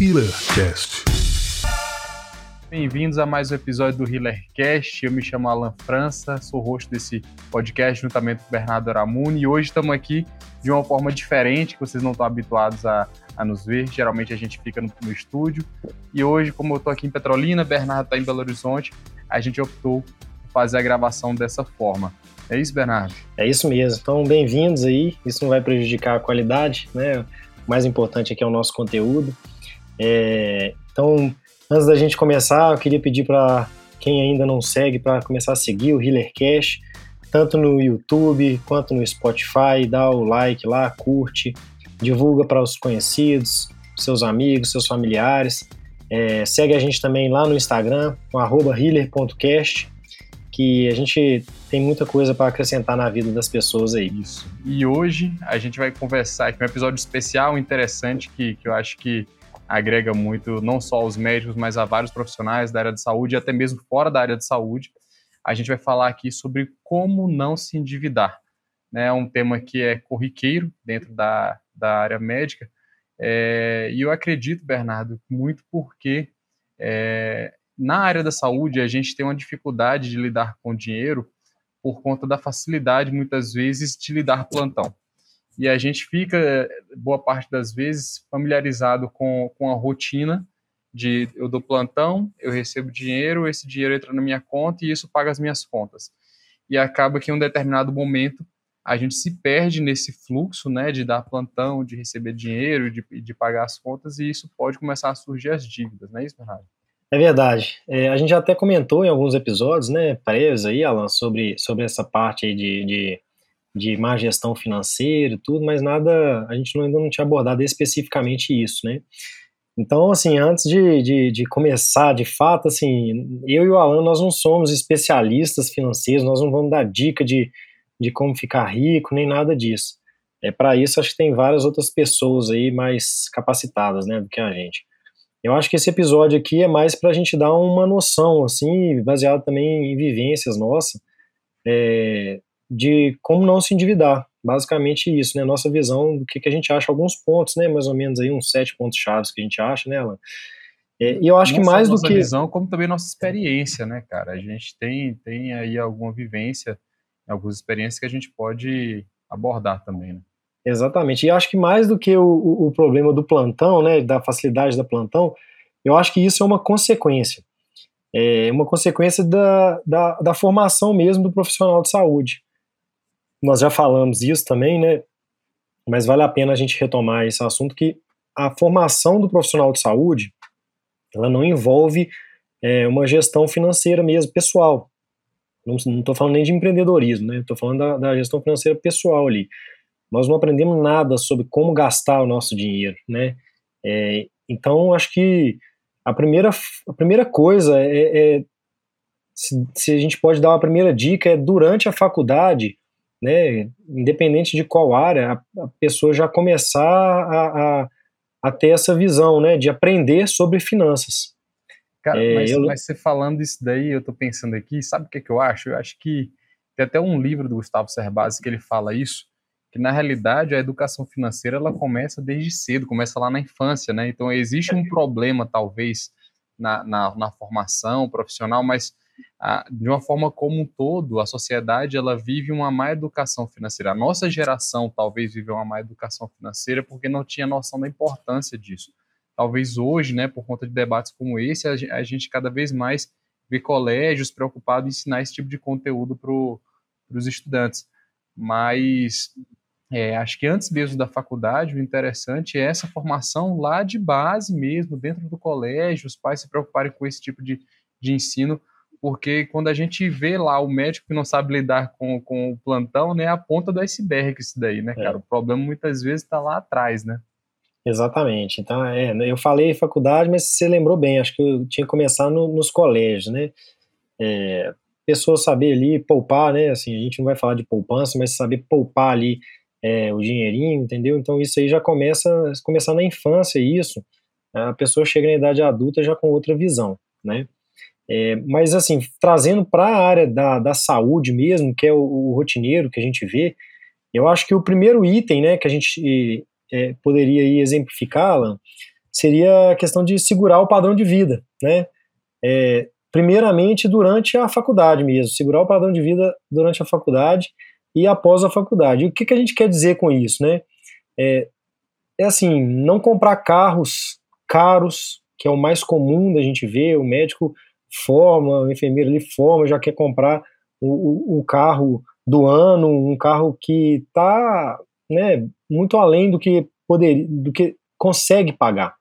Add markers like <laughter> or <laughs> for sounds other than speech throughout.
HealerCast. Bem-vindos a mais um episódio do HealerCast. Eu me chamo Alan França, sou host desse podcast juntamente com o Bernardo Aramuni e hoje estamos aqui de uma forma diferente, que vocês não estão habituados a, a nos ver. Geralmente a gente fica no, no estúdio. E hoje, como eu estou aqui em Petrolina, Bernardo está em Belo Horizonte, a gente optou por fazer a gravação dessa forma. É isso, Bernardo? É isso mesmo. Então, bem-vindos aí. Isso não vai prejudicar a qualidade, né? O mais importante aqui é o nosso conteúdo. É... Então, antes da gente começar, eu queria pedir para quem ainda não segue para começar a seguir o Healer Cash, tanto no YouTube quanto no Spotify. Dá o like lá, curte, divulga para os conhecidos, seus amigos, seus familiares. É... segue a gente também lá no Instagram, com healer.cast que a gente tem muita coisa para acrescentar na vida das pessoas aí. Isso. E hoje a gente vai conversar aqui um episódio especial, interessante, que, que eu acho que agrega muito, não só aos médicos, mas a vários profissionais da área de saúde e até mesmo fora da área de saúde. A gente vai falar aqui sobre como não se endividar. Né? É um tema que é corriqueiro dentro da, da área médica. É, e eu acredito, Bernardo, muito porque é, na área da saúde, a gente tem uma dificuldade de lidar com dinheiro por conta da facilidade, muitas vezes, de lidar plantão. E a gente fica, boa parte das vezes, familiarizado com, com a rotina de eu dou plantão, eu recebo dinheiro, esse dinheiro entra na minha conta e isso paga as minhas contas. E acaba que em um determinado momento a gente se perde nesse fluxo, né, de dar plantão, de receber dinheiro, de, de pagar as contas, e isso pode começar a surgir as dívidas, não é isso, Bernardo? É verdade. É, a gente até comentou em alguns episódios, né, prévios aí, Alan, sobre, sobre essa parte aí de, de, de má gestão financeira e tudo, mas nada, a gente ainda não tinha abordado especificamente isso, né. Então, assim, antes de, de, de, começar, de fato, assim, eu e o Alan, nós não somos especialistas financeiros, nós não vamos dar dica de, de como ficar rico, nem nada disso. É para isso, acho que tem várias outras pessoas aí mais capacitadas, né, do que a gente. Eu acho que esse episódio aqui é mais para a gente dar uma noção, assim, baseado também em vivências nossas, é, de como não se endividar. Basicamente isso, né? Nossa visão do que, que a gente acha, alguns pontos, né? Mais ou menos aí uns sete pontos chaves que a gente acha, né, Alan? É, e eu acho Não que mais do que. visão, como também nossa experiência, né, cara? A gente tem, tem aí alguma vivência, algumas experiências que a gente pode abordar também, né? Exatamente. E acho que mais do que o, o, problema do plantão, né, da facilidade da plantão, eu acho que isso é uma consequência. É uma consequência da, da, da formação mesmo do profissional de saúde. Nós já falamos isso também, né? Mas vale a pena a gente retomar esse assunto que a formação do profissional de saúde ela não envolve é, uma gestão financeira mesmo, pessoal. Não estou falando nem de empreendedorismo, né? Estou falando da, da gestão financeira pessoal ali nós não aprendemos nada sobre como gastar o nosso dinheiro, né? É, então, acho que a primeira, a primeira coisa é, é se, se, a gente pode dar uma primeira dica, é durante a faculdade, né, independente de qual área, a, a pessoa já começar a, a, a, ter essa visão, né, de aprender sobre finanças. Cara, é, mas, eu... mas, você falando isso daí, eu tô pensando aqui, sabe o que, que eu acho? Eu acho que tem até um livro do Gustavo Cerbasi que ele fala isso, que na realidade a educação financeira ela começa desde cedo, começa lá na infância, né? Então existe um problema talvez na, na, na formação profissional, mas a, de uma forma como um todo, a sociedade ela vive uma má educação financeira. A nossa geração talvez vive uma má educação financeira porque não tinha noção da importância disso. Talvez hoje, né, por conta de debates como esse, a, a gente cada vez mais vê colégios preocupados em ensinar esse tipo de conteúdo para os estudantes. Mas é, acho que antes mesmo da faculdade, o interessante é essa formação lá de base mesmo, dentro do colégio, os pais se preocuparem com esse tipo de, de ensino, porque quando a gente vê lá o médico que não sabe lidar com, com o plantão, né, é a ponta do iceberg isso daí, né, cara? É. O problema muitas vezes está lá atrás, né? Exatamente. Então, é, eu falei faculdade, mas você lembrou bem, acho que eu tinha que começar no, nos colégios, né? É, pessoas saber ali poupar, né? Assim, a gente não vai falar de poupança, mas saber poupar ali é, o dinheirinho, entendeu? Então isso aí já começa, começar na infância isso, a pessoa chega na idade adulta já com outra visão, né? É, mas assim, trazendo para a área da, da saúde mesmo, que é o, o, rotineiro que a gente vê, eu acho que o primeiro item, né, que a gente é, poderia exemplificá-la, seria a questão de segurar o padrão de vida, né? É, primeiramente durante a faculdade mesmo, segurar o padrão de vida durante a faculdade e após a faculdade. E o que, que a gente quer dizer com isso, né? É, é assim, não comprar carros caros, que é o mais comum da gente ver, o médico forma, o enfermeiro ali forma, já quer comprar o, o, carro do ano, um carro que está né, muito além do que poderia, do que consegue pagar.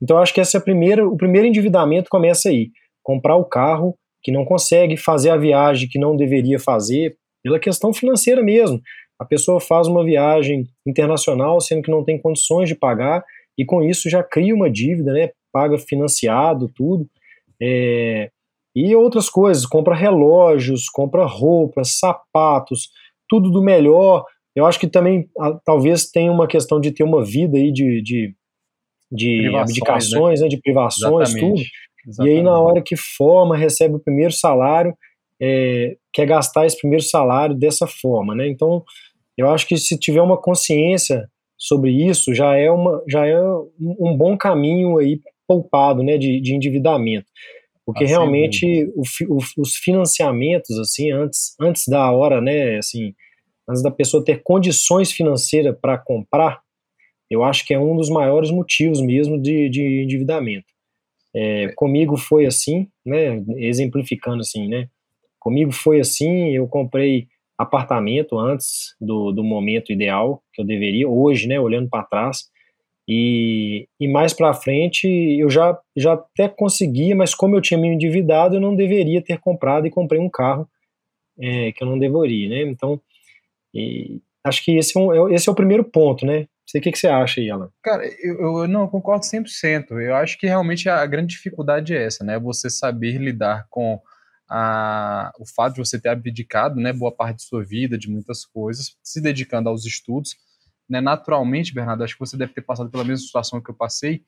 Então acho que essa é primeira, o primeiro endividamento começa aí, comprar o carro que não consegue fazer a viagem que não deveria fazer pela questão financeira mesmo. A pessoa faz uma viagem internacional sendo que não tem condições de pagar e com isso já cria uma dívida, né? Paga financiado, tudo. É, e outras coisas, compra relógios, compra roupas, sapatos, tudo do melhor. Eu acho que também talvez tenha uma questão de ter uma vida aí de, de, de abdicações, né? né? de privações, Exatamente. tudo. Exatamente. E aí, na hora que forma, recebe o primeiro salário, é, quer gastar esse primeiro salário dessa forma, né? Então, eu acho que se tiver uma consciência sobre isso, já é, uma, já é um bom caminho aí poupado, né, de, de endividamento. Porque ah, realmente o, o, os financiamentos, assim, antes, antes da hora, né, assim, antes da pessoa ter condições financeiras para comprar, eu acho que é um dos maiores motivos mesmo de, de endividamento. É, comigo foi assim, né, exemplificando assim, né, comigo foi assim, eu comprei apartamento antes do, do momento ideal que eu deveria, hoje, né, olhando para trás, e, e mais para frente eu já, já até conseguia, mas como eu tinha me endividado, eu não deveria ter comprado e comprei um carro é, que eu não deveria, né? Então, e, acho que esse é, um, é, esse é o primeiro ponto, né? Sei o que, que você acha aí, Alan. Cara, eu, eu não eu concordo 100%. Eu acho que realmente a grande dificuldade é essa, né? Você saber lidar com a, o fato de você ter abdicado, né, boa parte de sua vida, de muitas coisas, se dedicando aos estudos, né, naturalmente, Bernardo, acho que você deve ter passado pela mesma situação que eu passei,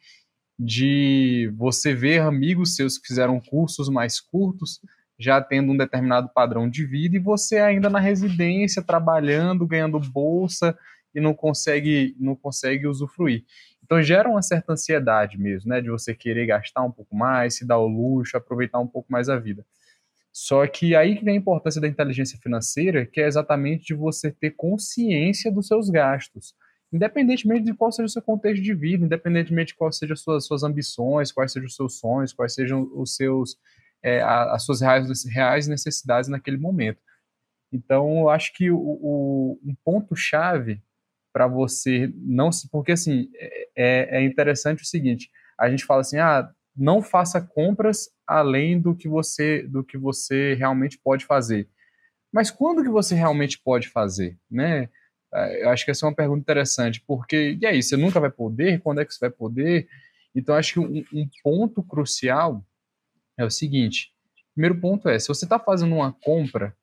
de você ver amigos seus que fizeram cursos mais curtos, já tendo um determinado padrão de vida, e você ainda na residência, trabalhando, ganhando bolsa, e não consegue, não consegue usufruir. Então gera uma certa ansiedade mesmo, né, de você querer gastar um pouco mais, se dar o luxo, aproveitar um pouco mais a vida. Só que aí que vem a importância da inteligência financeira, que é exatamente de você ter consciência dos seus gastos. Independentemente de qual seja o seu contexto de vida, independentemente de quais sejam as suas, suas ambições, quais sejam os seus sonhos, quais sejam os seus, é, as suas reais, reais necessidades naquele momento. Então, eu acho que o, o um ponto-chave para você não se. Porque, assim, é, é interessante o seguinte: a gente fala assim, ah, não faça compras além do que você do que você realmente pode fazer. Mas quando que você realmente pode fazer, né? É, eu acho que essa é uma pergunta interessante, porque e aí, você nunca vai poder? Quando é que você vai poder? Então acho que um, um ponto crucial é o seguinte: primeiro ponto é, se você está fazendo uma compra,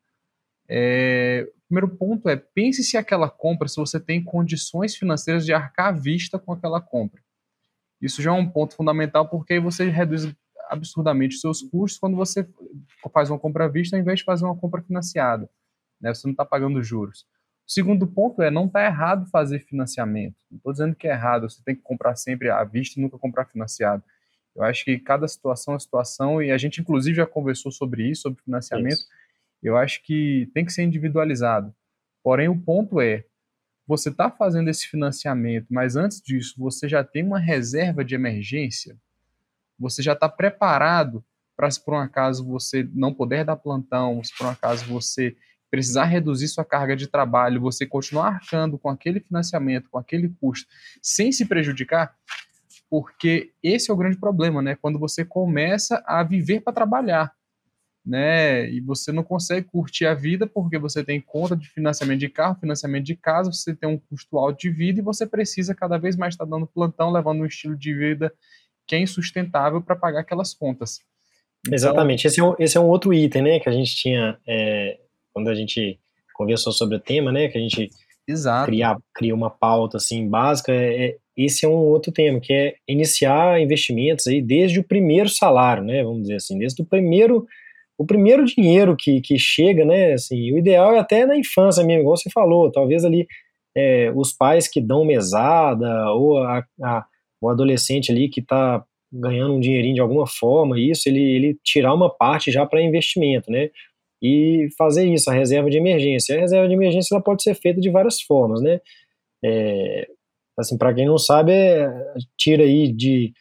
é, primeiro ponto é pense se aquela compra, se você tem condições financeiras de arcar à vista com aquela compra. Isso já é um ponto fundamental porque você reduz absurdamente os seus custos quando você faz uma compra à vista ao invés de fazer uma compra financiada. Né? Você não está pagando juros. O segundo ponto é, não está errado fazer financiamento. Não estou dizendo que é errado, você tem que comprar sempre à vista e nunca comprar financiado. Eu acho que cada situação é situação, e a gente inclusive já conversou sobre isso, sobre financiamento. Isso. Eu acho que tem que ser individualizado. Porém, o ponto é, você está fazendo esse financiamento, mas antes disso você já tem uma reserva de emergência, você já está preparado para se por um acaso você não puder dar plantão, se por um acaso você precisar reduzir sua carga de trabalho, você continuar arcando com aquele financiamento, com aquele custo, sem se prejudicar, porque esse é o grande problema, né? Quando você começa a viver para trabalhar né? E você não consegue curtir a vida porque você tem conta de financiamento de carro, financiamento de casa, você tem um custo alto de vida e você precisa cada vez mais estar dando plantão, levando um estilo de vida que é insustentável para pagar aquelas contas. Então, Exatamente. Esse é, um, esse é um outro item, né? Que a gente tinha é, quando a gente conversou sobre o tema, né? Que a gente Exato. Criar, cria uma pauta assim básica. É, é, esse é um outro tema que é iniciar investimentos aí desde o primeiro salário, né? Vamos dizer assim, desde o primeiro o primeiro dinheiro que, que chega, né, assim, o ideal é até na infância mesmo, igual você falou, talvez ali é, os pais que dão mesada, ou a, a, o adolescente ali que está ganhando um dinheirinho de alguma forma, isso, ele, ele tirar uma parte já para investimento, né? E fazer isso, a reserva de emergência. A reserva de emergência ela pode ser feita de várias formas, né? É, assim, para quem não sabe, é, tira aí de.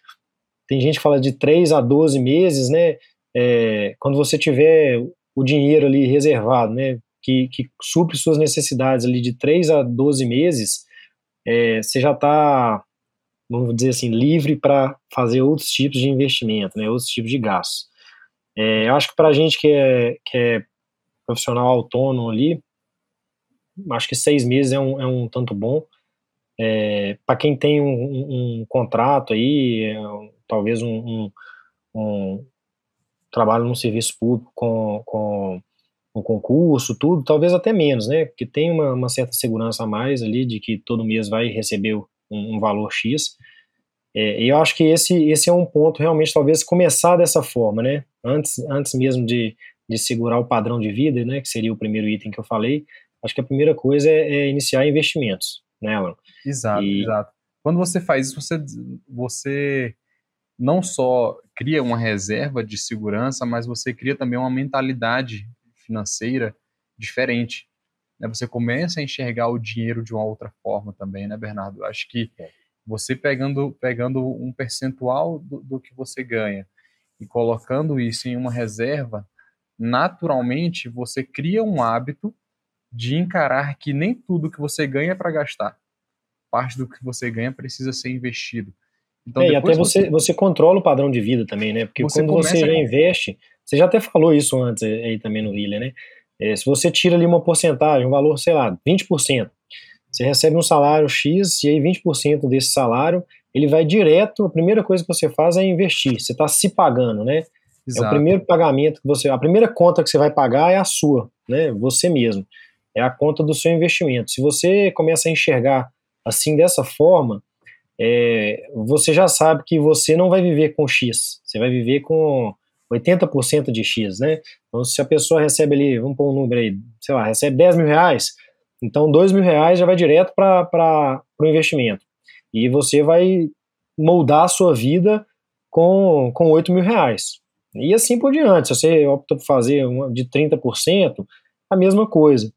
Tem gente que fala de 3 a 12 meses, né? É, quando você tiver o dinheiro ali reservado, né? Que, que supre suas necessidades ali de 3 a 12 meses, é, você já está vamos dizer assim, livre para fazer outros tipos de investimento, né, outros tipos de gastos. É, eu acho que para a gente que é, que é profissional autônomo ali, acho que seis meses é um, é um tanto bom. É, para quem tem um, um, um contrato aí, é, talvez um, um, trabalho num serviço público com, com um concurso, tudo, talvez até menos, né? Porque tem uma, uma certa segurança a mais ali de que todo mês vai receber um, um valor X. É, e eu acho que esse, esse é um ponto realmente, talvez, começar dessa forma, né? Antes, antes mesmo de, de segurar o padrão de vida, né? Que seria o primeiro item que eu falei. Acho que a primeira coisa é, é iniciar investimentos, né, Alan? Exato, e... exato. Quando você faz isso, você, você não só cria uma reserva de segurança, mas você cria também uma mentalidade financeira diferente. Né? Você começa a enxergar o dinheiro de uma outra forma também, né, Bernardo? Acho que é. Você pegando, pegando um percentual do, do que você ganha e colocando isso em uma reserva, naturalmente você cria um hábito de encarar que nem tudo que você ganha é para gastar. Parte do que você ganha precisa ser investido. Então, é, e até você, você controla o padrão de vida também, né? Porque você quando você já a... investe, você já até falou isso antes aí também no Willer, né? É, se você tira ali uma porcentagem, um valor, sei lá, 20%, você recebe um salário X e aí 20% desse salário, ele vai direto, a primeira coisa que você faz é investir, você está se pagando, né? Exato. É o primeiro pagamento que você, a primeira conta que você vai pagar é a sua, né? Você mesmo. É a conta do seu investimento. Se você começa a enxergar assim dessa forma, é, você já sabe que você não vai viver com X, você vai viver com 80% de X, né? Então, se a pessoa recebe ali, vamos pôr um número aí, sei lá, recebe 10 mil reais, então 2 mil reais já vai direto para o investimento. E você vai moldar a sua vida com, com 8 mil reais. E assim por diante. Se você opta por fazer uma de 30%, a mesma coisa.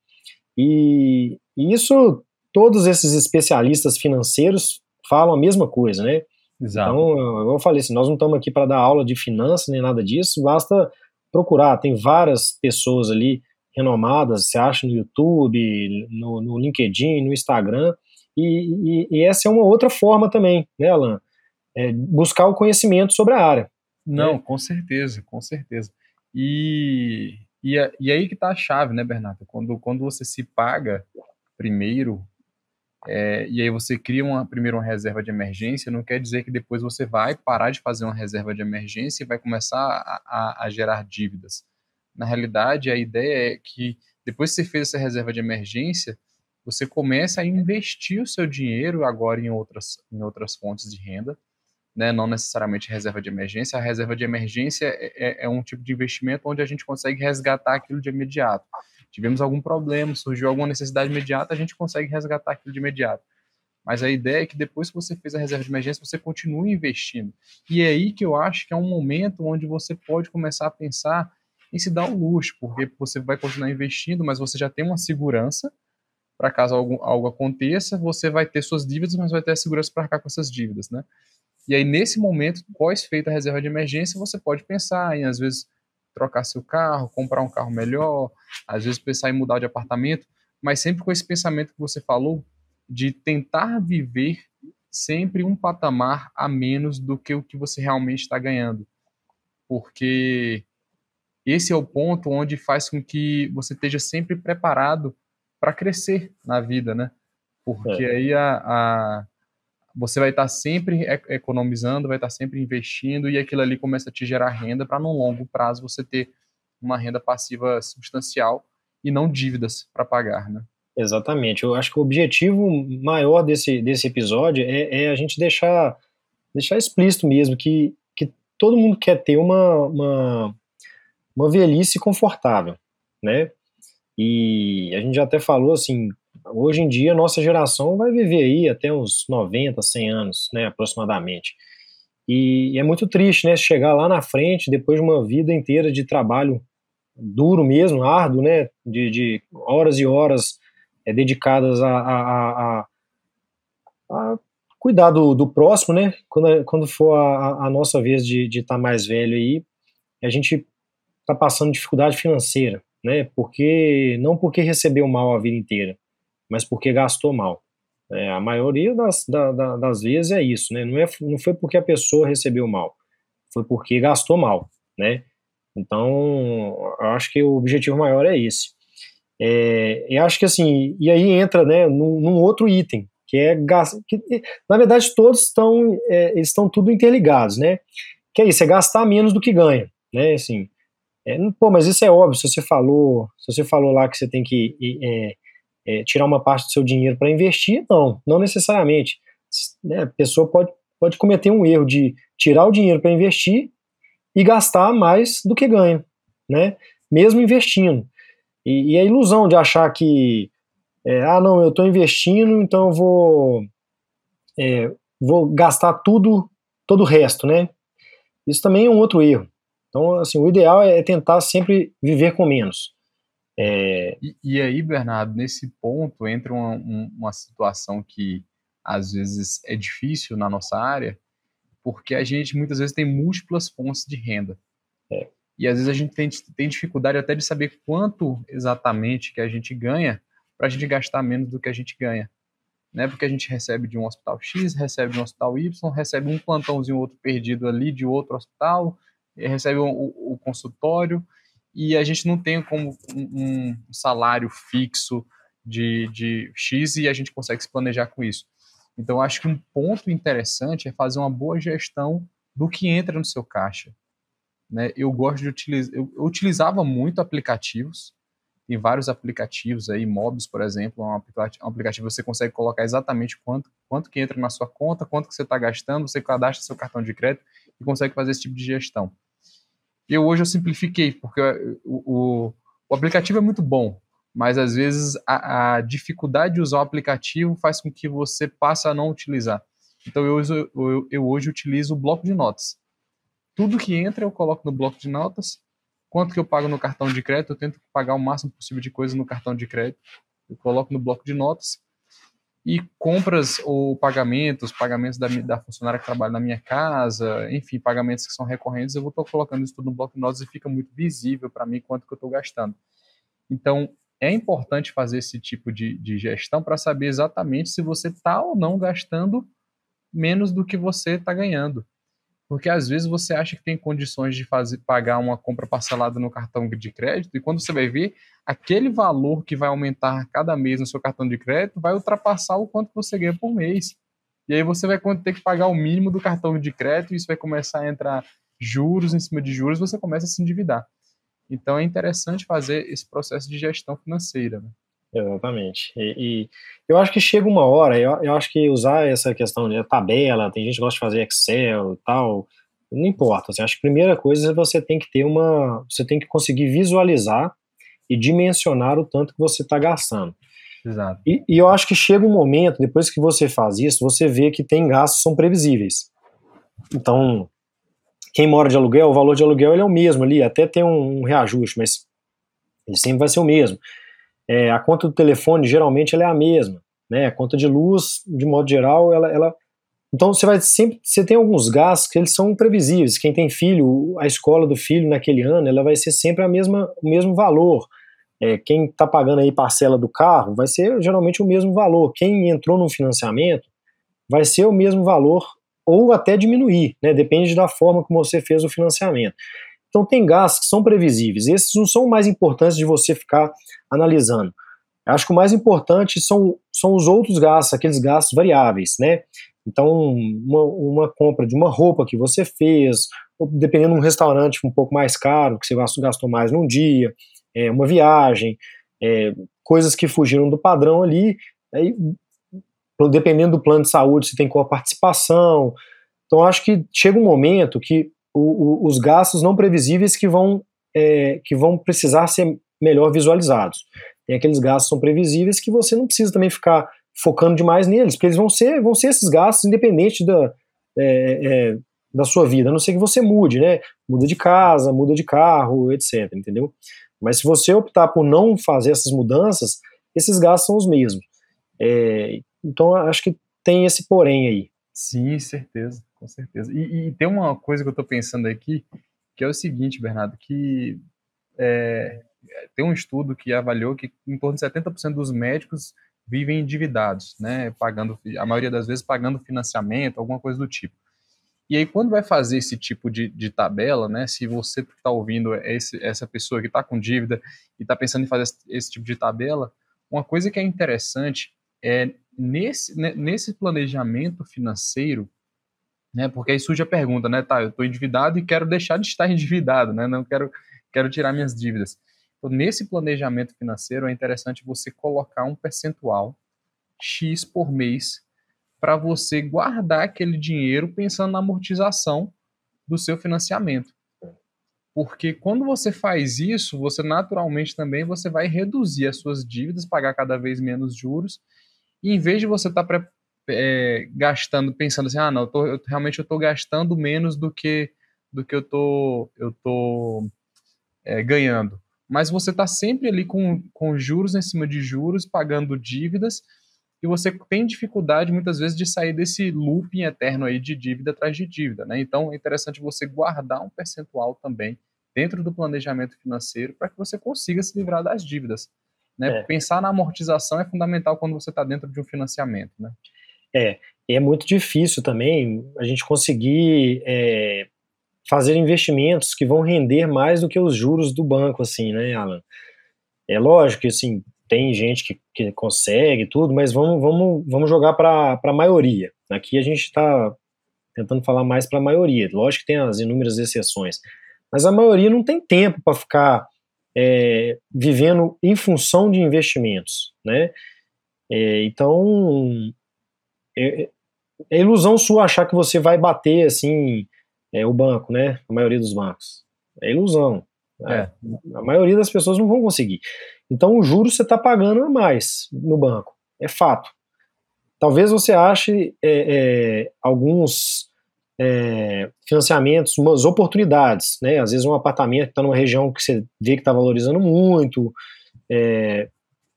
E, e isso, todos esses especialistas financeiros falam a mesma coisa, né? Exato. Então, eu falei assim, nós não estamos aqui para dar aula de finanças nem nada disso, basta procurar, tem várias pessoas ali renomadas, você acha no YouTube, no, no LinkedIn, no Instagram, e, e, e, essa é uma outra forma também, né, Alan? É buscar o conhecimento sobre a área. Não, né? com certeza, com certeza. E, e, e aí que está a chave, né, Bernardo? Quando, quando você se paga primeiro é, e aí você cria uma, primeiro uma reserva de emergência, não quer dizer que depois você vai parar de fazer uma reserva de emergência e vai começar a, a, a gerar dívidas. Na realidade, a ideia é que depois que você fez essa reserva de emergência, você começa a investir o seu dinheiro agora em outras, em outras fontes de renda, né? não necessariamente reserva de emergência. A reserva de emergência é, é, é um tipo de investimento onde a gente consegue resgatar aquilo de imediato tivemos algum problema, surgiu alguma necessidade imediata, a gente consegue resgatar aquilo de imediato. Mas a ideia é que depois que você fez a reserva de emergência, você continue investindo. E é aí que eu acho que é um momento onde você pode começar a pensar em se dar o luxo, porque você vai continuar investindo, mas você já tem uma segurança para caso algo, algo aconteça, você vai ter suas dívidas, mas vai ter a segurança para arcar com essas dívidas, né? E aí, nesse momento, pós feita a reserva de emergência, você pode pensar em, às vezes, trocar seu carro, comprar um carro melhor, às vezes pensar em mudar de apartamento, mas sempre com esse pensamento que você falou de tentar viver sempre um patamar a menos do que o que você realmente está ganhando. Porque esse é o ponto onde faz com que você esteja sempre preparado para crescer na vida, né? Porque é. aí a, a, você vai estar sempre economizando, vai estar sempre investindo e aquilo ali começa a te gerar renda para no longo prazo você ter uma renda passiva substancial e não dívidas para pagar, né? Exatamente. Eu acho que o objetivo maior desse, desse episódio é, é a gente deixar, deixar explícito mesmo que, que todo mundo quer ter uma, uma, uma velhice confortável, né? E a gente já até falou assim, Hoje em dia, nossa geração vai viver aí até uns 90, 100 anos, né, aproximadamente. E, é muito triste, né, chegar lá na frente, depois de uma vida inteira de trabalho duro mesmo, árduo, né, de, de horas e horas é, dedicadas a, a, a, a cuidar do, do, próximo, né, quando, quando for a, nossa vez de estar tá mais velho aí, a gente está passando dificuldade financeira, né, porque, não porque recebeu mal a vida inteira, mas porque gastou mal. É, a maioria das, da, da, das vezes é isso, né? Não, é, não foi porque a pessoa recebeu mal, foi porque gastou mal, né? Então, eu acho que o objetivo maior é esse. É, eu acho que assim, e aí entra, né, num, num outro item, que é gastar. Na verdade, todos estão, é, estão tudo interligados, né? Que é isso, é gastar menos do que ganha, né? Assim, é, pô, mas isso é óbvio. Se você falou, se você falou lá que você tem que é, é, tirar uma parte do seu dinheiro para investir, não, não necessariamente. Né, a pessoa pode, pode cometer um erro de tirar o dinheiro para investir e gastar mais do que ganha, né? Mesmo investindo. E, e a ilusão de achar que, é, ah, não, eu estou investindo, então eu vou, é, vou gastar tudo, todo o resto, né? Isso também é um outro erro. Então, assim, o ideal é tentar sempre viver com menos. É... E, e, aí, Bernardo, nesse ponto entra uma, uma situação que às vezes é difícil na nossa área, porque a gente muitas vezes tem múltiplas fontes de renda. É. E às vezes a gente tem, tem dificuldade até de saber quanto exatamente que a gente ganha para a gente gastar menos do que a gente ganha. Né? Porque a gente recebe de um hospital X, recebe de um hospital Y, recebe um plantãozinho outro perdido ali de outro hospital, recebe o, o, consultório, e a gente não tem como um, um salário fixo de, de X e a gente consegue se planejar com isso. Então, acho que um ponto interessante é fazer uma boa gestão do que entra no seu caixa. Né? Eu gosto de utilizar, eu, eu utilizava muito aplicativos, tem vários aplicativos aí, Mobs, por exemplo, é um aplicativo, um aplicativo você consegue colocar exatamente quanto, quanto que entra na sua conta, quanto que você está gastando, você cadastra seu cartão de crédito e consegue fazer esse tipo de gestão. Eu hoje eu simplifiquei, porque o, o, o aplicativo é muito bom, mas às vezes a, a, dificuldade de usar o aplicativo faz com que você passe a não utilizar. Então eu, uso, eu, eu hoje utilizo o bloco de notas. Tudo que entra eu coloco no bloco de notas. Quanto que eu pago no cartão de crédito, eu tento pagar o máximo possível de coisas no cartão de crédito. Eu coloco no bloco de notas e compras ou pagamentos, pagamentos da, da funcionária que trabalha na minha casa, enfim, pagamentos que são recorrentes, eu vou estar colocando isso tudo no bloco de notas e fica muito visível para mim quanto que eu estou gastando. Então, é importante fazer esse tipo de, de gestão para saber exatamente se você está ou não gastando menos do que você está ganhando. Porque às vezes você acha que tem condições de fazer pagar uma compra parcelada no cartão de crédito e quando você vai ver, aquele valor que vai aumentar cada mês no seu cartão de crédito vai ultrapassar o quanto você ganha por mês. E aí você vai ter que pagar o mínimo do cartão de crédito e isso vai começar a entrar juros em cima de juros, você começa a se endividar. Então é interessante fazer esse processo de gestão financeira. Né? Exatamente. E, e, eu acho que chega uma hora, eu, eu acho que usar essa questão de tabela, tem gente que gosta de fazer Excel e tal, não importa. Assim, acho que a primeira coisa é você tem que ter uma. Você tem que conseguir visualizar e dimensionar o tanto que você está gastando. Exato. E, e, eu acho que chega um momento, depois que você faz isso, você vê que tem gastos que são previsíveis. Então, quem mora de aluguel, o valor de aluguel ele é o mesmo ali, até tem um, um reajuste, mas ele sempre vai ser o mesmo. É, a conta do telefone geralmente ela é a mesma, né? A conta de luz, de modo geral, ela, ela então você vai sempre, você tem alguns gastos que eles são previsíveis. Quem tem filho, a escola do filho naquele ano, ela vai ser sempre a mesma, o mesmo valor. É, quem está pagando aí parcela do carro vai ser geralmente o mesmo valor. Quem entrou no financiamento vai ser o mesmo valor ou até diminuir, né? Depende da forma como você fez o financiamento. Então tem gastos que são previsíveis. Esses não são mais importantes de você ficar analisando. Eu acho que o mais importante são, são os outros gastos, aqueles gastos variáveis, né? Então, uma, uma compra de uma roupa que você fez, dependendo de um restaurante um pouco mais caro, que você gastou mais num dia, é, uma viagem, é, coisas que fugiram do padrão ali, aí, dependendo do plano de saúde, você tem qual participação. Então, acho que chega um momento que o, o, os gastos não previsíveis que vão, é, que vão precisar ser melhor visualizados. Tem aqueles gastos são previsíveis que você não precisa também ficar focando demais neles, porque eles vão ser, vão ser esses gastos independente da, é, é, da sua vida, a não ser que você mude, né? Muda de casa, muda de carro, etc, entendeu? Mas se você optar por não fazer essas mudanças, esses gastos são os mesmos. É, então, acho que tem esse porém aí. Sim, certeza, com certeza. E, e tem uma coisa que eu estou pensando aqui, que é o seguinte, Bernardo, que é, tem um estudo que avaliou que em torno de 70% dos médicos vivem endividados, né, pagando, a maioria das vezes pagando financiamento, alguma coisa do tipo. E aí, quando vai fazer esse tipo de, de tabela, né, se você está ouvindo é esse, essa pessoa que está com dívida e está pensando em fazer esse, esse tipo de tabela, uma coisa que é interessante é nesse, né, nesse planejamento financeiro, né, porque aí surge a pergunta, né, tá, eu estou endividado e quero deixar de estar <laughs> endividado, né, não quero, quero tirar minhas dívidas. Então, nesse planejamento financeiro, é interessante você colocar um percentual X por mês para você guardar aquele dinheiro pensando na amortização do seu financiamento. Porque quando você faz isso, você naturalmente também você vai reduzir as suas dívidas, pagar cada vez menos juros e em vez de você estar tá é, gastando, pensando assim, ah, não, eu tô, eu, realmente eu estou gastando menos do que do que eu tô, eu tô é, ganhando. Mas você está sempre ali com, com juros em cima de juros, pagando dívidas, e você tem dificuldade muitas vezes de sair desse looping eterno aí de dívida atrás de dívida, né? Então é interessante você guardar um percentual também dentro do planejamento financeiro para que você consiga se livrar das dívidas. Né? É. Pensar na amortização é fundamental quando você está dentro de um financiamento. Né? É, é muito difícil também a gente conseguir é, fazer investimentos que vão render mais do que os juros do banco, assim, né, Alan? É lógico que, assim, tem gente que, que consegue tudo, mas vamos, vamos, vamos jogar para a maioria. Aqui a gente está tentando falar mais para a maioria. Lógico que tem as inúmeras exceções, mas a maioria não tem tempo para ficar é, vivendo em função de investimentos, né? É, então, é, é, ilusão sua achar que você vai bater assim é, o banco, né? A maioria dos bancos é ilusão. Né? A maioria das pessoas não vão conseguir. Então, o juro você está pagando a mais no banco, é fato. Talvez você ache é, é, alguns é, financiamentos, umas oportunidades, né? Às vezes um apartamento que está numa região que você vê que está valorizando muito é,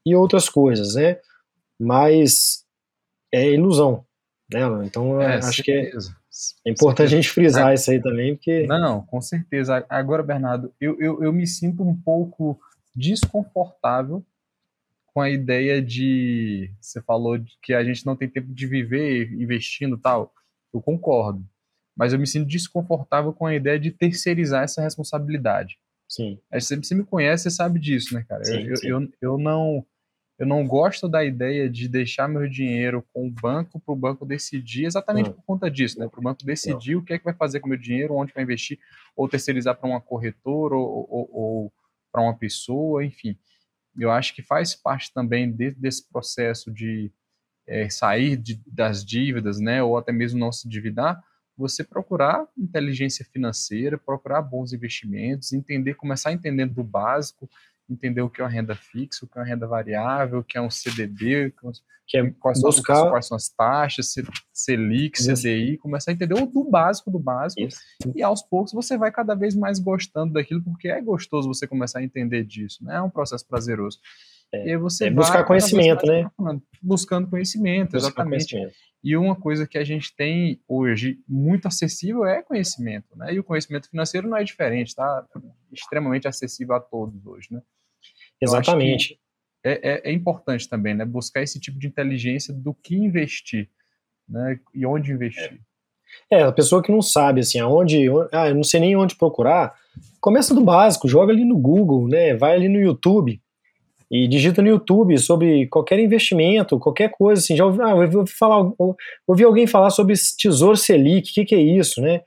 e outras coisas, né? Mas é ilusão, né? Então é, acho que é, é importante a gente frisar isso aí também, porque não, com certeza. Agora, Bernardo, eu, eu, eu me sinto um pouco desconfortável com a ideia de você falou de que a gente não tem tempo de viver investindo tal. Eu concordo mas eu me sinto desconfortável com a ideia de terceirizar essa responsabilidade. Sim. Você me conhece, você sabe disso, né, cara? Sim, eu, sim. Eu, eu, não eu não gosto da ideia de deixar meu dinheiro com o banco para o banco decidir exatamente não. por conta disso, né? Para o banco decidir não. o que é que vai fazer com o meu dinheiro, onde vai investir, ou terceirizar para uma corretora ou, ou, ou para uma pessoa, enfim. Eu acho que faz parte também de, desse processo de é, sair de, das dívidas, né? Ou até mesmo não se endividar, você procurar inteligência financeira, procurar bons investimentos, entender, começar entendendo do básico, entender o que é uma renda fixa, o que é uma renda variável, o que é um CDB, que é, quais, buscar... são, quais são as taxas, Selic, CDI, começar a entender o do básico do básico, Isso. e aos poucos você vai cada vez mais gostando daquilo, porque é gostoso você começar a entender disso, né? É um processo prazeroso. É, e você é buscar conhecimento, né? Buscando conhecimento, buscar exatamente. Conhecimento. E uma coisa que a gente tem hoje muito acessível é conhecimento, né? E o conhecimento financeiro não é diferente, tá? Extremamente acessível a todos hoje, né? Exatamente. É, é, é, importante também, né? Buscar esse tipo de inteligência do que investir, né? E onde investir. É, a pessoa que não sabe, assim, aonde, ah, eu não sei nem onde procurar, começa do básico, joga ali no Google, né? Vai ali no YouTube, e digita no YouTube sobre qualquer investimento, qualquer coisa, assim, já ouvi, ah, ouvi, falar, ouvi alguém falar sobre Tesouro Selic, o que, que, é isso, né?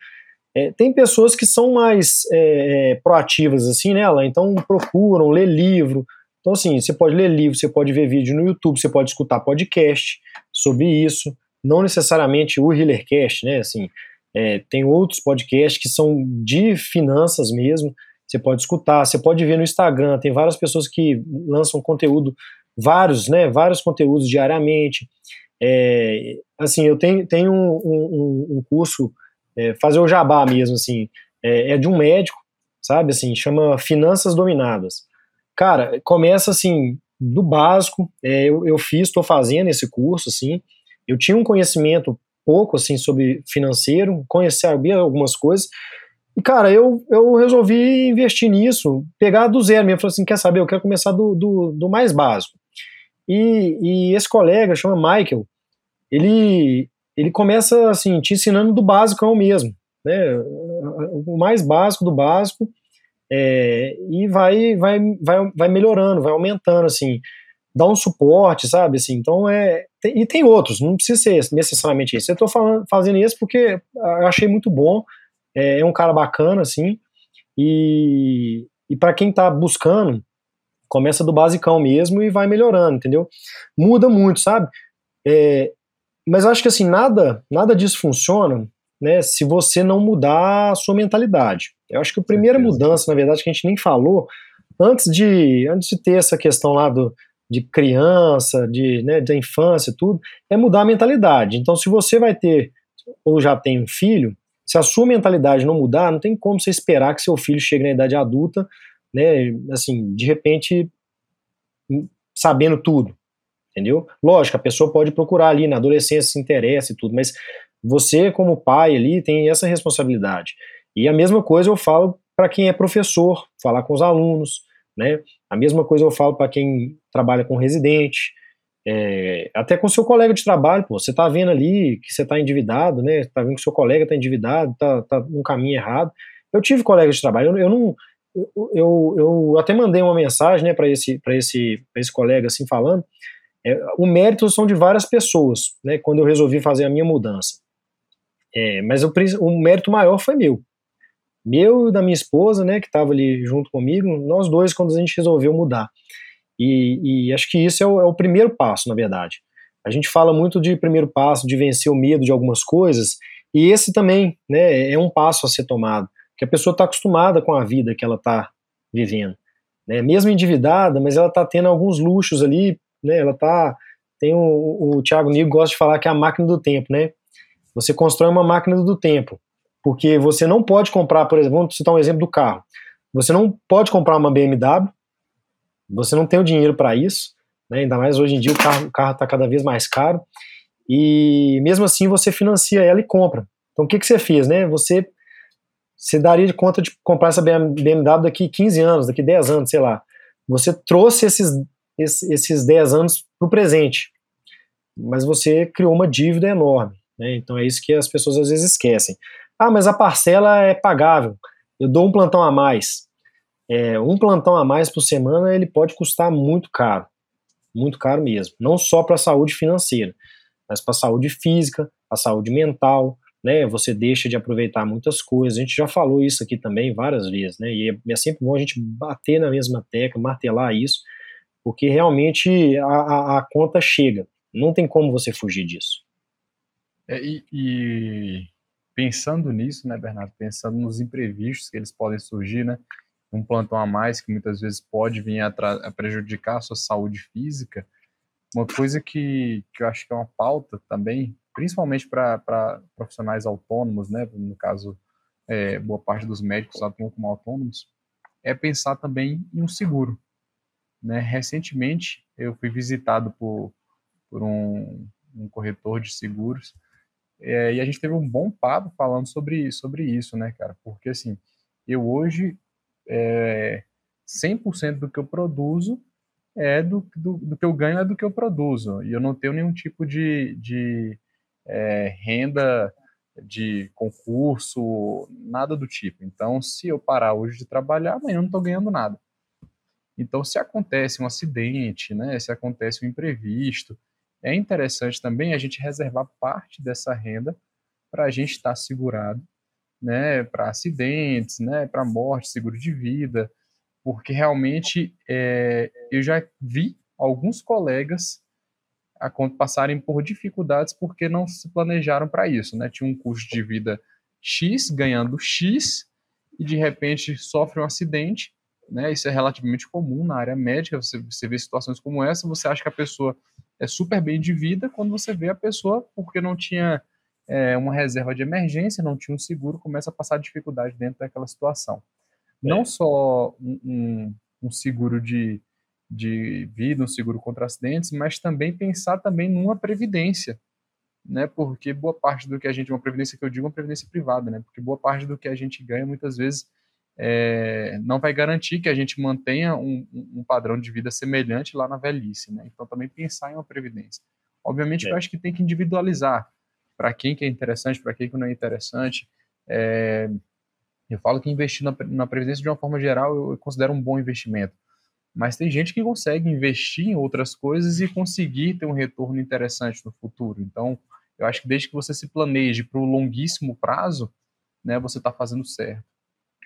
É, tem pessoas que são mais é, é, proativas, assim, né? Então procuram, lê livro. Então, assim, você pode ler livro, você pode ver vídeo no YouTube, você pode escutar podcast sobre isso. Não necessariamente o Healercast, né? Assim, é, tem outros podcasts que são de finanças mesmo. você pode escutar, você pode ver no Instagram, tem várias pessoas que lançam conteúdo, vários, né, vários conteúdos diariamente. É, assim, eu tenho, tenho um, um, um curso, é, fazer o jabá mesmo, assim, é, é, de um médico, sabe, assim, chama Finanças Dominadas. Cara, começa, assim, do básico, é, eu, eu fiz, estou fazendo esse curso, assim, eu tinha um conhecimento pouco, assim, sobre financeiro, conhecer algumas coisas, e, cara, eu, eu resolvi investir nisso, pegar do zero mesmo. Falei assim: quer saber? Eu quero começar do, do, do mais básico. E, e, esse colega, chama Michael, ele, ele começa assim, te ensinando do básico ao mesmo. Né? O mais básico do básico. É, e vai, vai, vai, vai melhorando, vai aumentando, assim, dá um suporte, sabe, assim, então é, e tem outros, não precisa ser necessariamente esse, eu estou fazendo esse porque achei muito bom, é, é um cara bacana, assim, e, e para quem tá buscando, começa do basicão mesmo e vai melhorando, entendeu? Muda muito, sabe? É, mas eu acho que assim, nada, nada disso funciona né, se você não mudar a sua mentalidade. Eu acho que a primeira mudança, na verdade, que a gente nem falou, antes de, antes de ter essa questão lá do, de criança, de, né, da infância e tudo, é mudar a mentalidade. Então, se você vai ter, ou já tem um filho, se a sua mentalidade não mudar, não tem como você esperar que seu filho chegue na idade adulta, né, assim, de repente, hum, sabendo tudo, entendeu? Lógico, a pessoa pode procurar ali na adolescência, se interessa e tudo, mas você, como pai ali, tem essa responsabilidade. E a mesma coisa eu falo para quem é professor, falar com os alunos, né? A mesma coisa eu falo para quem trabalha com residente, é, até com seu colega de trabalho, pô, você tá vendo ali que você tá endividado, né? Tá vendo que seu colega tá endividado, tá, tá caminho errado. Eu tive colegas de trabalho, eu, eu não. Eu, eu, até mandei uma mensagem né, para esse, esse, esse colega assim falando. É, o mérito são de várias pessoas, né? Quando eu resolvi fazer a minha mudança. É, mas o, o mérito maior foi meu. Meu e da minha esposa, né, que estava ali junto comigo, nós dois, quando a gente resolveu mudar. E, e acho que isso é o, é o, primeiro passo, na verdade. A gente fala muito de primeiro passo, de vencer o medo de algumas coisas, e esse também né, é um passo a ser tomado, que a pessoa está acostumada com a vida que ela está vivendo. Né? Mesmo endividada, mas ela está tendo alguns luxos ali, né? ela tá. Tem o, o Thiago Nigo gosta de falar que é a máquina do tempo, né? Você constrói uma máquina do tempo, porque você não pode comprar, por exemplo, vamos citar um exemplo do carro. Você não pode comprar uma BMW, você não tem o dinheiro para isso, né? ainda mais hoje em dia o carro está cada vez mais caro, e mesmo assim você financia ela e compra. Então o que, que você fez? Né? Você, você daria de conta de comprar essa BMW daqui 15 anos, daqui 10 anos, sei lá. Você trouxe esses, esses 10 anos para o presente, mas você criou uma dívida enorme. Né? Então é isso que as pessoas às vezes esquecem. Ah, mas a parcela é pagável, eu dou um plantão a mais é, um plantão a mais por semana ele pode custar muito caro, muito caro mesmo. Não só para a saúde financeira, mas para a saúde física, a saúde mental, né? Você deixa de aproveitar muitas coisas. A gente já falou isso aqui também várias vezes, né? E é, é sempre bom a gente bater na mesma tecla, martelar isso, porque realmente a, a, a conta chega. Não tem como você fugir disso. É, e, e, pensando nisso, né, Bernardo? Pensando nos imprevistos que eles podem surgir, né? um plantão a mais que muitas vezes pode vir a, a prejudicar a sua saúde física. Uma coisa que, que eu acho que é uma pauta também, principalmente para profissionais autônomos, né, no caso, é, boa parte dos médicos atuam como autônomos, é pensar também em um seguro. Né? Recentemente, eu fui visitado por, por um, um corretor de seguros é, e a gente teve um bom papo falando sobre, sobre isso, né, cara? Porque, assim, eu hoje é, 100% do que eu produzo é do, do, do, que eu ganho é do que eu produzo. E eu não tenho nenhum tipo de, de é, renda de concurso, nada do tipo. Então, se eu parar hoje de trabalhar, amanhã eu não estou ganhando nada. Então, se acontece um acidente, né, se acontece um imprevisto, é interessante também a gente reservar parte dessa renda para a gente estar tá segurado né, para acidentes, né, para morte, seguro de vida, porque realmente é, eu já vi alguns colegas a passarem por dificuldades porque não se planejaram para isso, né? Tinha um custo de vida X ganhando X e de repente sofre um acidente, né? Isso é relativamente comum na área médica, você, você vê situações como essa, você acha que a pessoa é super bem de vida, quando você vê a pessoa, porque não tinha é, uma reserva de emergência, não tinha um seguro, começa a passar dificuldade dentro daquela situação. É. Não só um, um, um seguro de, de vida, um seguro contra acidentes, mas também pensar também numa previdência, né? Porque boa parte do que a gente, uma previdência que eu digo, é uma previdência privada, né? Porque boa parte do que a gente ganha muitas vezes é, não vai garantir que a gente mantenha um, um, padrão de vida semelhante lá na velhice, né? Então também pensar em uma previdência. Obviamente, é. eu acho que tem que individualizar para quem que é interessante, para quem que não é interessante. É, eu falo que investir na, na previdência de uma forma geral eu, eu considero um bom investimento. Mas tem gente que consegue investir em outras coisas e conseguir ter um retorno interessante no futuro. Então, eu acho que desde que você se planeje para o longuíssimo prazo, né, você está fazendo certo.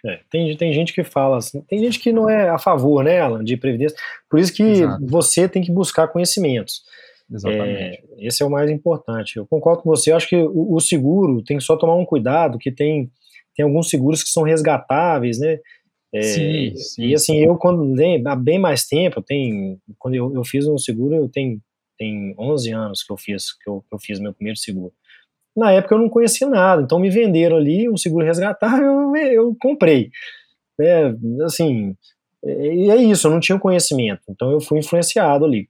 É, tem, tem gente que fala assim, tem gente que não é a favor, né, Alan, de previdência. Por isso que Exato. você tem que buscar conhecimentos. Exatamente. É, esse é o mais importante. Eu concordo com você. Eu acho que o, o, seguro tem que só tomar um cuidado, que tem, tem alguns seguros que são resgatáveis, né? É, sim, sim, E assim, eu quando há bem mais tempo, tem, quando eu, eu fiz um seguro, eu tenho, tem 11 anos que eu fiz que eu, que eu fiz meu primeiro seguro. Na época eu não conhecia nada, então me venderam ali um seguro resgatável, <laughs> eu, eu comprei. É, assim, e é isso, eu não tinha conhecimento, então eu fui influenciado ali.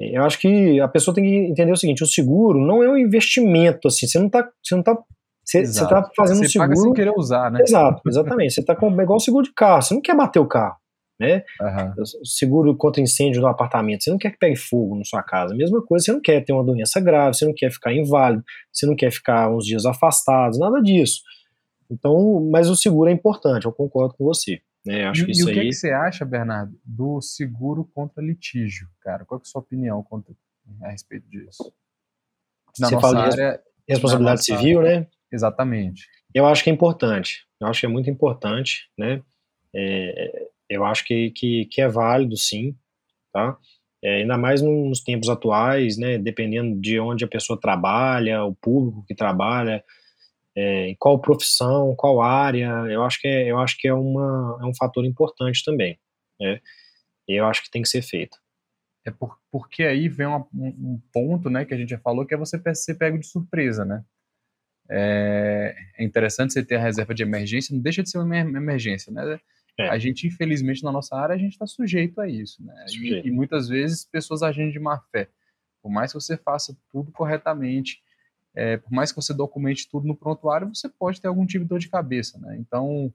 Eu acho que a pessoa tem que entender o seguinte: o seguro não é um investimento, assim, você não está você não tá você está fazendo você um seguro. Paga sem querer usar, né? Exato, exatamente. Você está com é igual o seguro de carro. Você não quer bater o carro, né? Uhum. Seguro contra incêndio no apartamento. Você não quer que pegue fogo na sua casa. Mesma coisa. Você não quer ter uma doença grave. Você não quer ficar inválido. Você não quer ficar uns dias afastado. Nada disso. Então, mas o seguro é importante. Eu concordo com você. Né? Acho e, que isso e o que, aí... é que você acha, Bernardo, do seguro contra litígio, cara? Qual é a sua opinião contra, a respeito disso? Na você nossa fala área, de responsabilidade civil, área. né? Exatamente. Eu acho que é importante. Eu acho que é muito importante, né? É, eu acho que, que, que, é válido, sim, tá? É, ainda mais nos tempos atuais, né? Dependendo de onde a pessoa trabalha, o público que trabalha, é, qual profissão, qual área. Eu acho que é, eu acho que é, uma, é um fator importante também, né? Eu acho que tem que ser feito. É por, porque aí vem uma, um, ponto, né, que a gente já falou, que é você ser pego de surpresa, né? É, é, interessante você ter a reserva de emergência, não deixa de ser uma emergência, né? É. A gente, infelizmente, na nossa área, a gente está sujeito a isso, né? E, e, muitas vezes pessoas agindo de má fé. Por mais que você faça tudo corretamente, é, por mais que você documente tudo no prontuário, você pode ter algum tipo de dor de cabeça, né? Então,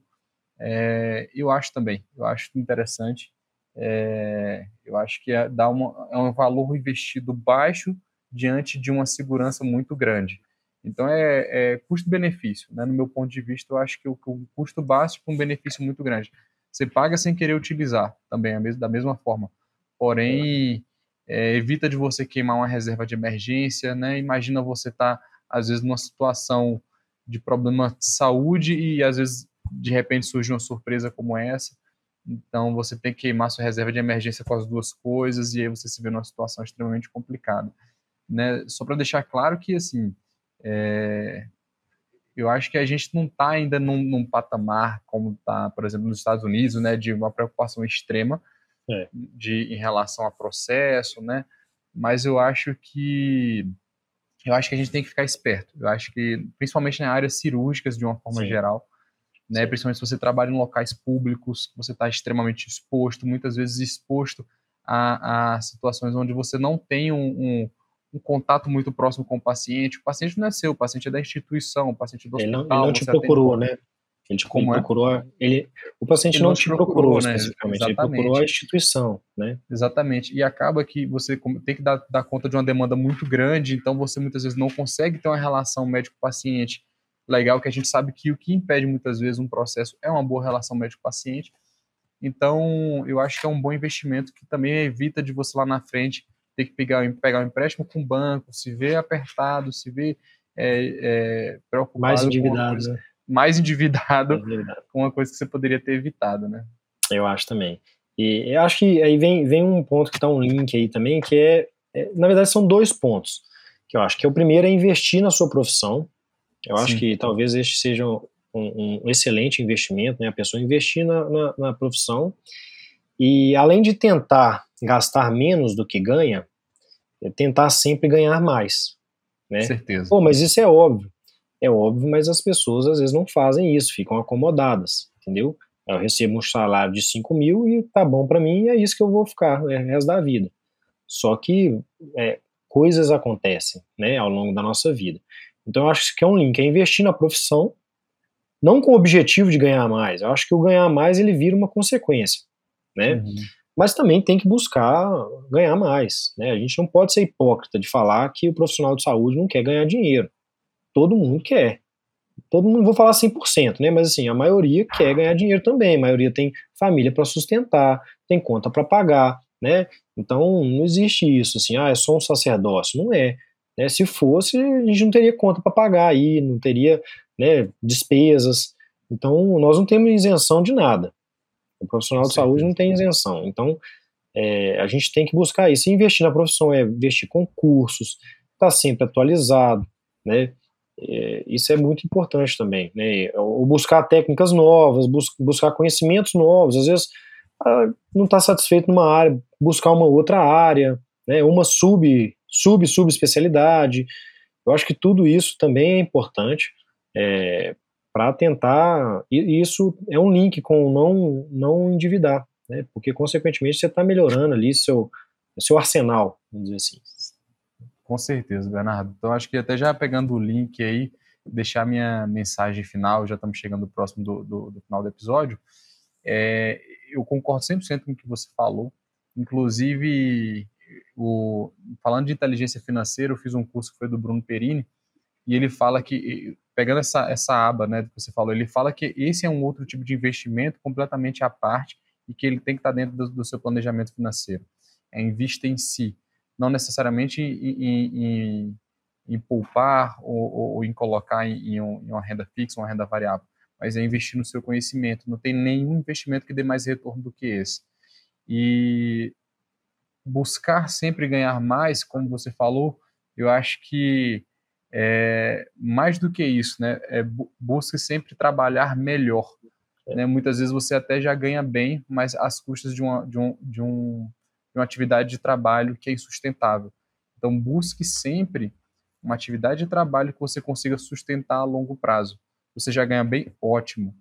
é, eu acho também, eu acho interessante, é, eu acho que é, dá uma, é um valor investido baixo diante de uma segurança muito grande. Então é, é custo-benefício, né? No meu ponto de vista, eu acho que o, o custo baixo com um benefício muito grande. Você paga sem querer utilizar também, da mesma forma. Porém, é, evita de você queimar uma reserva de emergência, né? Imagina você estar, tá, às vezes, numa situação de problema de saúde e, às vezes, de repente surge uma surpresa como essa. Então, você tem que queimar sua reserva de emergência com as duas coisas e aí você se vê numa situação extremamente complicada. Né? Só para deixar claro que, assim, é, eu acho que a gente não está ainda num, num, patamar como está, por exemplo, nos Estados Unidos, né, de uma preocupação extrema é. de, em relação a processo, né, mas eu acho que eu acho que a gente tem que ficar esperto. Eu acho que, principalmente na área cirúrgicas, de uma forma Sim. geral, né, Sim. principalmente se você trabalha em locais públicos, você está extremamente exposto, muitas vezes exposto a, a, situações onde você não tem um, um um contato muito próximo com o paciente. O paciente não é seu, o paciente é da instituição, o paciente é do hospital. Ele não, ele não te procurou, né? Ele te Como procurou, é? ele, o paciente ele não, não te procurou, procurou né? especificamente, Exatamente. ele procurou a instituição, né? Exatamente, e acaba que você tem que dar, dar conta de uma demanda muito grande, então você muitas vezes não consegue ter uma relação médico-paciente legal, que a gente sabe que o que impede muitas vezes um processo é uma boa relação médico-paciente, então eu acho que é um bom investimento que também evita de você lá na frente ter que pegar, pegar um empréstimo com o banco, se vê apertado, se vê é, é, preocupado. Mais endividado. Coisa, né? Mais endividado, com uma coisa que você poderia ter evitado, né? Eu acho também. E eu acho que aí vem, vem um ponto que está um link aí também, que é, é, na verdade, são dois pontos. Que eu acho que o primeiro é investir na sua profissão. Eu Sim. acho que talvez este seja um, um excelente investimento, né? A pessoa investir na, na, na profissão e além de tentar gastar menos do que ganha, é tentar sempre ganhar mais, né? Certeza. Pô, mas isso é óbvio. É óbvio, mas as pessoas às vezes não fazem isso, ficam acomodadas, entendeu? Eu recebo um salário de 5 mil e tá bom para mim, e é isso que eu vou ficar né, o resto da vida. Só que é, coisas acontecem né, ao longo da nossa vida. Então eu acho que é um link, é investir na profissão, não com o objetivo de ganhar mais. Eu acho que o ganhar mais ele vira uma consequência, né? Uhum. Mas também tem que buscar ganhar mais, né? A gente não pode ser hipócrita de falar que o profissional de saúde não quer ganhar dinheiro. Todo mundo quer. Todo mundo, vou falar 100%, né? Mas assim, a maioria quer ganhar dinheiro também. A maioria tem família para sustentar, tem conta para pagar, né? Então não existe isso assim, ah, é só um sacerdócio. Não é. Né? Se fosse, a gente não teria conta para pagar aí, não teria né, despesas. Então, nós não temos isenção de nada. O profissional de saúde não tem isenção. Então, é, a gente tem que buscar isso. E investir na profissão é investir com cursos, estar tá sempre atualizado, né? É, isso é muito importante também, né? Ou buscar técnicas novas, bus buscar conhecimentos novos. Às vezes, ah, não está satisfeito numa área, buscar uma outra área, né? Uma sub sub subespecialidade. Eu acho que tudo isso também é importante é, para tentar. E isso é um link com não, não endividar, né? porque, consequentemente, você está melhorando ali seu, seu arsenal, vamos dizer assim. Com certeza, Bernardo. Então, acho que até já pegando o link aí, deixar minha mensagem final, já estamos chegando próximo do, do, do final do episódio. É, eu concordo 100% com o que você falou. Inclusive, o, falando de inteligência financeira, eu fiz um curso que foi do Bruno Perini, e ele fala que, pegando essa, essa aba né, que você falou, ele fala que esse é um outro tipo de investimento completamente à parte e que ele tem que estar dentro do, do seu planejamento financeiro. É investir em si, não necessariamente em, em, em, poupar ou, ou, em colocar em, em uma renda fixa, uma renda variável, mas é investir no seu conhecimento. Não tem nenhum investimento que dê mais retorno do que esse. E buscar sempre ganhar mais, como você falou, eu acho que é, mais do que isso, né? É, busque sempre trabalhar melhor. Né? Muitas vezes você até já ganha bem, mas às custas de uma, de, um, de, um, de uma atividade de trabalho que é insustentável. Então, busque sempre uma atividade de trabalho que você consiga sustentar a longo prazo. Você já ganha bem, ótimo.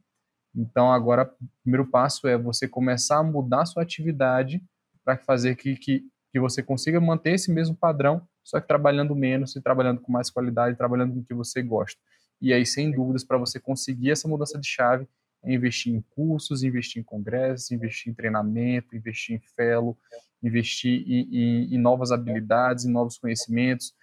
Então, agora, o primeiro passo é você começar a mudar a sua atividade para fazer que, que, que você consiga manter esse mesmo padrão, só que trabalhando menos e trabalhando com mais qualidade, trabalhando com o que você gosta. E aí, sem dúvidas, para você conseguir essa mudança de chave, é investir em cursos, investir em congressos, investir em treinamento, investir em fellow, investir em, em, em novas habilidades, em novos conhecimentos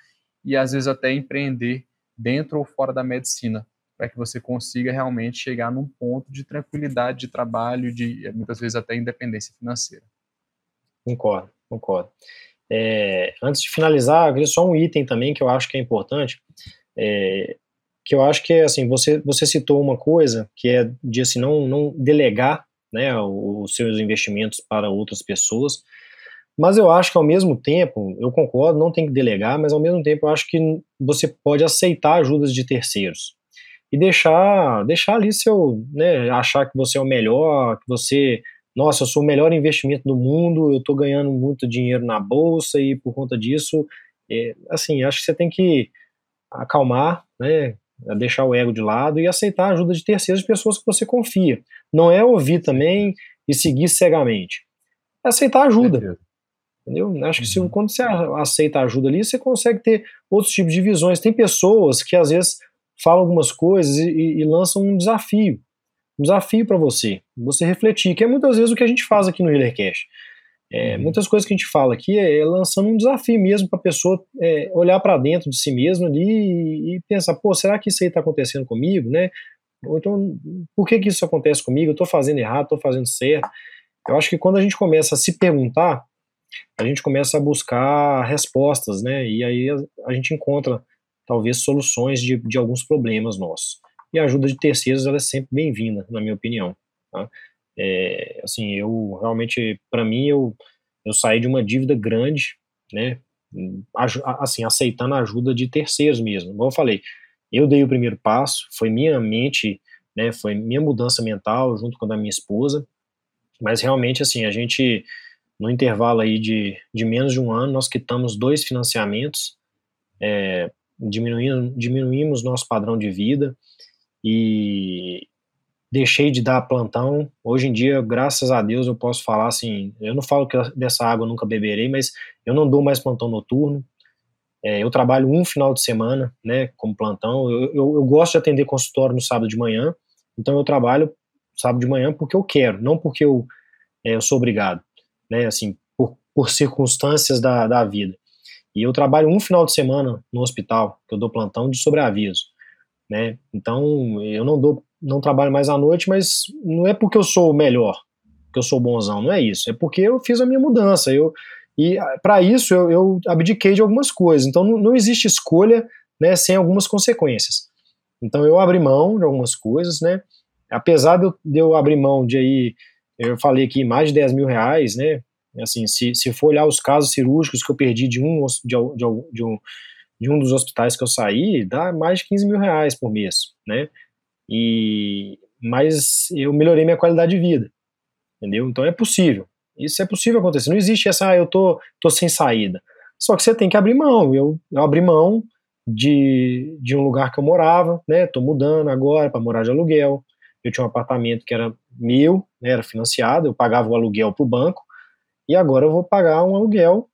e às vezes até empreender dentro ou fora da medicina, para que você consiga realmente chegar num ponto de tranquilidade de trabalho, de muitas vezes até independência financeira. Concordo, concordo. É, antes de finalizar, eu queria só um item também que eu acho que é importante, é, que eu acho que é assim, você, você citou uma coisa que é de assim, não, não delegar né, os seus investimentos para outras pessoas, mas eu acho que ao mesmo tempo, eu concordo, não tem que delegar, mas ao mesmo tempo eu acho que você pode aceitar ajudas de terceiros. E deixar, deixar ali seu, né, achar que você é o melhor, que você nossa, eu sou o melhor investimento do mundo, eu estou ganhando muito dinheiro na bolsa e por conta disso, é, assim, acho que você tem que acalmar, né, deixar o ego de lado e aceitar a ajuda de terceiras pessoas que você confia. Não é ouvir também e seguir cegamente. É aceitar ajuda. Entendeu? Acho que se, uhum. quando você aceita ajuda ali, você consegue ter outros tipos de visões. Tem pessoas que às vezes falam algumas coisas e, e lançam um desafio um desafio para você, você refletir, que é muitas vezes o que a gente faz aqui no HealerCast. É, uhum. Muitas coisas que a gente fala aqui é, é lançando um desafio mesmo para a pessoa é, olhar para dentro de si mesma ali e, e, pensar, pô, será que isso aí está acontecendo comigo, né? Ou então, por que, que isso acontece comigo? Eu estou fazendo errado, estou fazendo certo? Eu acho que quando a gente começa a se perguntar, a gente começa a buscar respostas, né? E aí a, a gente encontra talvez soluções de, de alguns problemas nossos e a ajuda de terceiros ela é sempre bem-vinda, na minha opinião. Tá? É, assim, eu realmente, para mim, eu, eu saí de uma dívida grande, né, assim, aceitando a ajuda de terceiros mesmo. Como eu falei, eu dei o primeiro passo, foi minha mente né? Foi minha mudança mental junto com a da minha esposa. Mas realmente, assim, a gente, no intervalo aí de, de menos de um ano, nós quitamos dois financiamentos, é, diminuindo, diminuímos nosso padrão de vida e deixei de dar plantão. Hoje em dia, graças a Deus, eu posso falar assim, eu não falo que dessa água eu nunca beberei, mas eu não dou mais plantão noturno. É, eu trabalho um final de semana, né, como plantão. Eu, eu, eu, gosto de atender consultório no sábado de manhã, então eu trabalho sábado de manhã porque eu quero, não porque eu, é, eu sou obrigado, né, assim, por, por circunstâncias da, da vida. E eu trabalho um final de semana no hospital, que eu dou plantão de sobreaviso, né, então eu não dou, não trabalho mais à noite, mas não é porque eu sou o melhor, que eu sou bonzão, não é isso, é porque eu fiz a minha mudança, eu e ah, para isso eu, eu, abdiquei de algumas coisas. Então não, não existe escolha né, sem algumas consequências. Então eu abri mão de algumas coisas, né? Apesar de eu, de eu abrir mão de aí, eu falei aqui, mais de 10 mil reais, né? Assim, se, se for olhar os casos cirúrgicos que eu perdi de um, de, de, de, um, de um dos hospitais que eu saí, dá mais de 15 mil reais por mês, né? E, mas eu melhorei minha qualidade de vida, entendeu? Então é possível. Isso é possível acontecer. Não existe essa, ah, eu tô, tô sem saída. Só que você tem que abrir mão. Eu, eu abri mão de, de um lugar que eu morava, né? Tô mudando agora para morar de aluguel. Eu tinha um apartamento que era meu, né, era financiado, eu pagava o aluguel para o banco, e agora eu vou pagar um aluguel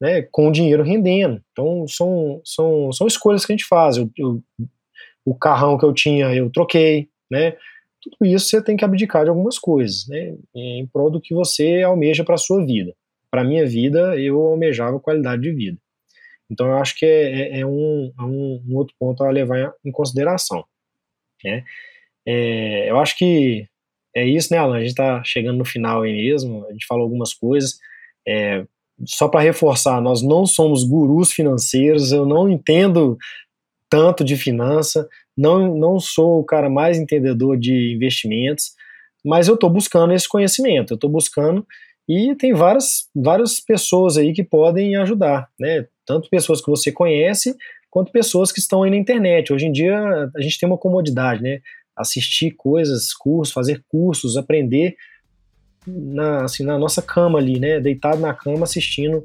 né, com o dinheiro rendendo. Então, são, são, são escolhas que a gente faz. Eu, eu, o carrão que eu tinha, eu troquei, né? tudo isso você tem que abdicar de algumas coisas, né, em prol do que você almeja para a sua vida. Para minha vida, eu almejava qualidade de vida. Então, eu acho que é, é, é um, é um, um, outro ponto a levar em consideração. Né? É, eu acho que é isso, né, Alan? A gente está chegando no final aí mesmo, a gente falou algumas coisas. É, só para reforçar, nós não somos gurus financeiros, eu não entendo tanto de finança, não, não sou o cara mais entendedor de investimentos, mas eu estou buscando esse conhecimento, eu estou buscando e tem várias, várias pessoas aí que podem ajudar, né? Tanto pessoas que você conhece, quanto pessoas que estão aí na internet. Hoje em dia a gente tem uma comodidade, né? Assistir coisas, cursos, fazer cursos, aprender na, assim, na nossa cama ali, né? Deitado na cama assistindo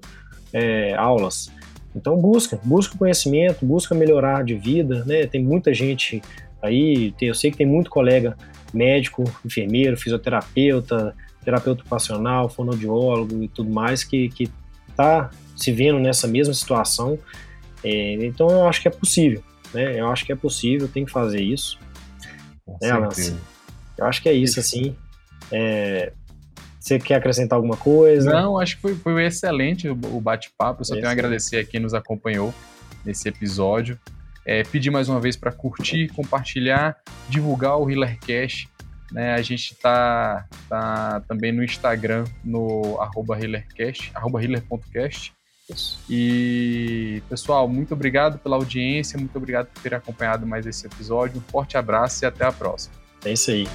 é, aulas. Então busca, busca conhecimento, busca melhorar de vida, né? Tem muita gente aí, eu sei que tem muito colega médico, enfermeiro, fisioterapeuta, terapeuta ocupacional, fonoaudiólogo e tudo mais que que tá se vendo nessa mesma situação. É, então eu acho que é possível, né? Eu acho que é possível, tem que fazer isso. Né, Eu acho que é isso, assim. É, você quer acrescentar alguma coisa? Não, acho que foi, foi excelente o, bate-papo. Eu só tenho a agradecer a quem nos acompanhou nesse episódio. É, pedir mais uma vez para curtir, compartilhar, divulgar o HealerCast. Né? A gente está tá também no Instagram, no arroba HealerCast, arroba healer.cast. E, pessoal, muito obrigado pela audiência, muito obrigado por ter acompanhado mais esse episódio. Um forte abraço e até a próxima. É isso aí.